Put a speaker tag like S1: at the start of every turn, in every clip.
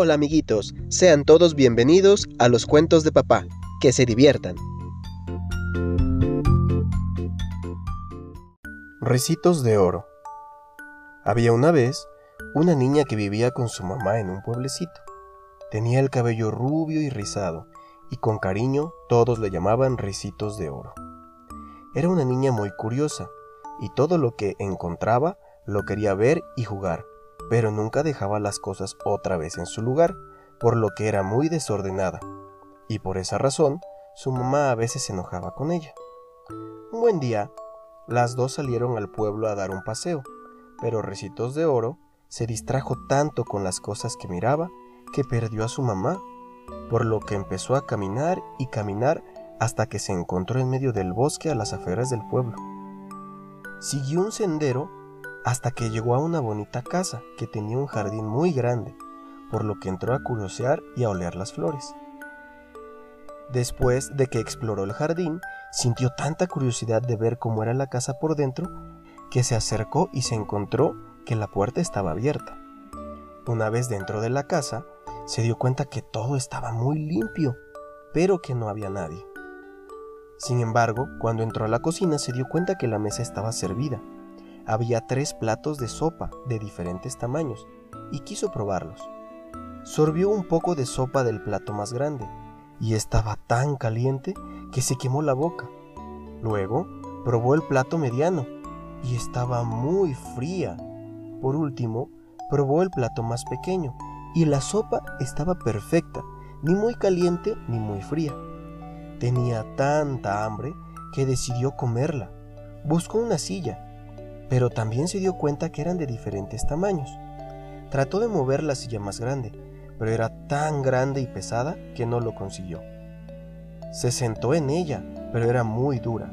S1: Hola amiguitos, sean todos bienvenidos a los cuentos de papá. Que se diviertan. Recitos de oro. Había una vez una niña que vivía con su mamá en un pueblecito. Tenía el cabello rubio y rizado, y con cariño todos le llamaban Ricitos de Oro. Era una niña muy curiosa, y todo lo que encontraba lo quería ver y jugar, pero nunca dejaba las cosas otra vez en su lugar, por lo que era muy desordenada, y por esa razón su mamá a veces se enojaba con ella. Un buen día, las dos salieron al pueblo a dar un paseo, pero Recitos de Oro se distrajo tanto con las cosas que miraba que perdió a su mamá, por lo que empezó a caminar y caminar hasta que se encontró en medio del bosque a las afueras del pueblo. Siguió un sendero hasta que llegó a una bonita casa que tenía un jardín muy grande, por lo que entró a curiosear y a oler las flores. Después de que exploró el jardín, sintió tanta curiosidad de ver cómo era la casa por dentro que se acercó y se encontró que la puerta estaba abierta. Una vez dentro de la casa, se dio cuenta que todo estaba muy limpio, pero que no había nadie. Sin embargo, cuando entró a la cocina se dio cuenta que la mesa estaba servida. Había tres platos de sopa de diferentes tamaños y quiso probarlos. Sorbió un poco de sopa del plato más grande y estaba tan caliente que se quemó la boca. Luego probó el plato mediano y estaba muy fría. Por último, probó el plato más pequeño y la sopa estaba perfecta, ni muy caliente ni muy fría. Tenía tanta hambre que decidió comerla. Buscó una silla, pero también se dio cuenta que eran de diferentes tamaños. Trató de mover la silla más grande, pero era tan grande y pesada que no lo consiguió. Se sentó en ella, pero era muy dura.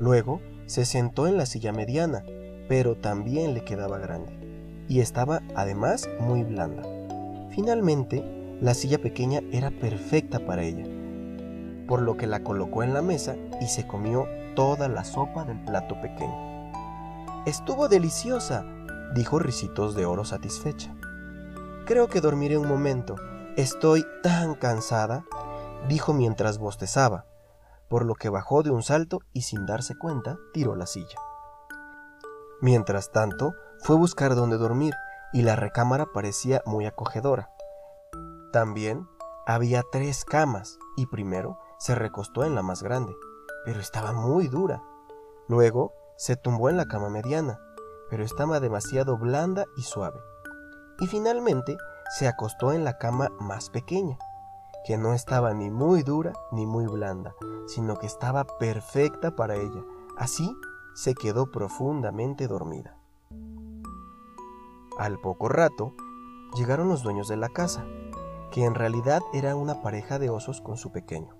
S1: Luego se sentó en la silla mediana, pero también le quedaba grande, y estaba además muy blanda. Finalmente, la silla pequeña era perfecta para ella, por lo que la colocó en la mesa y se comió toda la sopa del plato pequeño. Estuvo deliciosa, dijo Ricitos de Oro satisfecha. Creo que dormiré un momento. Estoy tan cansada, dijo mientras bostezaba, por lo que bajó de un salto y sin darse cuenta tiró la silla. Mientras tanto, fue buscar dónde dormir y la recámara parecía muy acogedora. También había tres camas y primero se recostó en la más grande, pero estaba muy dura. Luego se tumbó en la cama mediana, pero estaba demasiado blanda y suave. Y finalmente se acostó en la cama más pequeña, que no estaba ni muy dura ni muy blanda, sino que estaba perfecta para ella. Así se quedó profundamente dormida. Al poco rato, llegaron los dueños de la casa, que en realidad era una pareja de osos con su pequeño.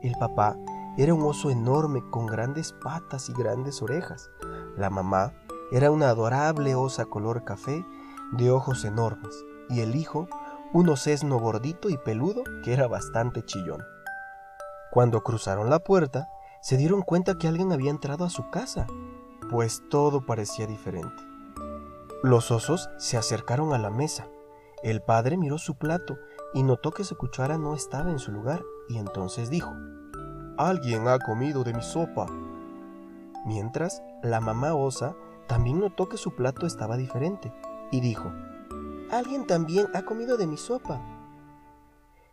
S1: El papá era un oso enorme con grandes patas y grandes orejas. La mamá era una adorable osa color café de ojos enormes. Y el hijo, un osesno gordito y peludo que era bastante chillón. Cuando cruzaron la puerta, se dieron cuenta que alguien había entrado a su casa, pues todo parecía diferente. Los osos se acercaron a la mesa. El padre miró su plato y notó que su cuchara no estaba en su lugar y entonces dijo, Alguien ha comido de mi sopa. Mientras, la mamá osa también notó que su plato estaba diferente y dijo, Alguien también ha comido de mi sopa.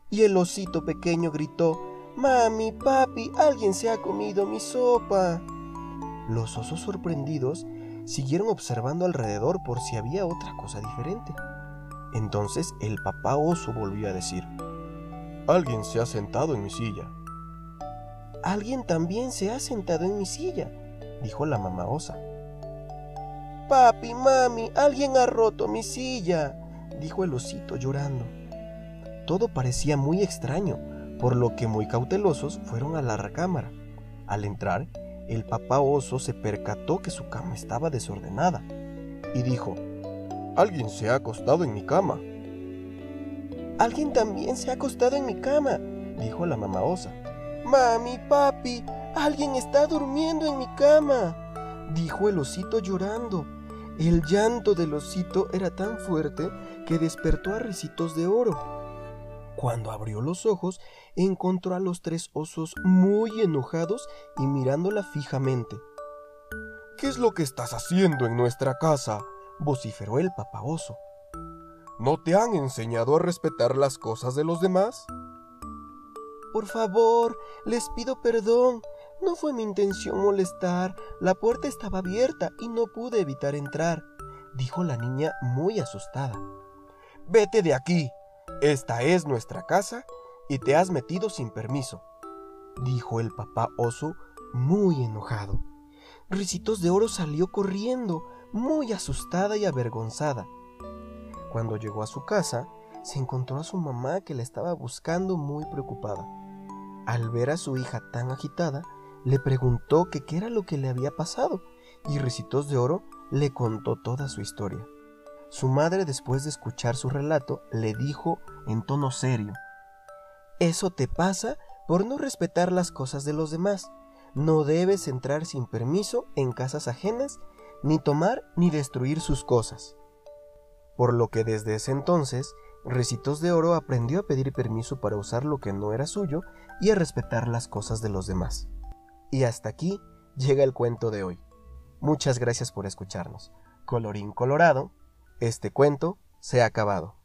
S1: Y el osito pequeño gritó, Mami, papi, alguien se ha comido mi sopa. Los osos sorprendidos siguieron observando alrededor por si había otra cosa diferente. Entonces el papá oso volvió a decir, Alguien se ha sentado en mi silla. Alguien también se ha sentado en mi silla, dijo la mamá osa. Papi, mami, alguien ha roto mi silla, dijo el osito llorando. Todo parecía muy extraño, por lo que muy cautelosos fueron a la recámara. Al entrar, el papá oso se percató que su cama estaba desordenada y dijo, Alguien se ha acostado en mi cama. Alguien también se ha acostado en mi cama, dijo la mamá osa. Mami, papi, alguien está durmiendo en mi cama, dijo el osito llorando. El llanto del osito era tan fuerte que despertó a Ricitos de Oro. Cuando abrió los ojos, encontró a los tres osos muy enojados y mirándola fijamente.
S2: ¿Qué es lo que estás haciendo en nuestra casa? vociferó el papá oso. ¿No te han enseñado a respetar las cosas de los demás?
S1: Por favor, les pido perdón. No fue mi intención molestar. La puerta estaba abierta y no pude evitar entrar, dijo la niña muy asustada.
S2: Vete de aquí. Esta es nuestra casa y te has metido sin permiso, dijo el papá oso muy enojado.
S1: Ricitos de Oro salió corriendo, muy asustada y avergonzada. Cuando llegó a su casa, se encontró a su mamá que la estaba buscando muy preocupada. Al ver a su hija tan agitada, le preguntó que qué era lo que le había pasado, y Ricitos de Oro le contó toda su historia. Su madre, después de escuchar su relato, le dijo en tono serio, Eso te pasa por no respetar las cosas de los demás. No debes entrar sin permiso en casas ajenas, ni tomar ni destruir sus cosas por lo que desde ese entonces Recitos de Oro aprendió a pedir permiso para usar lo que no era suyo y a respetar las cosas de los demás. Y hasta aquí llega el cuento de hoy. Muchas gracias por escucharnos. Colorín colorado, este cuento se ha acabado.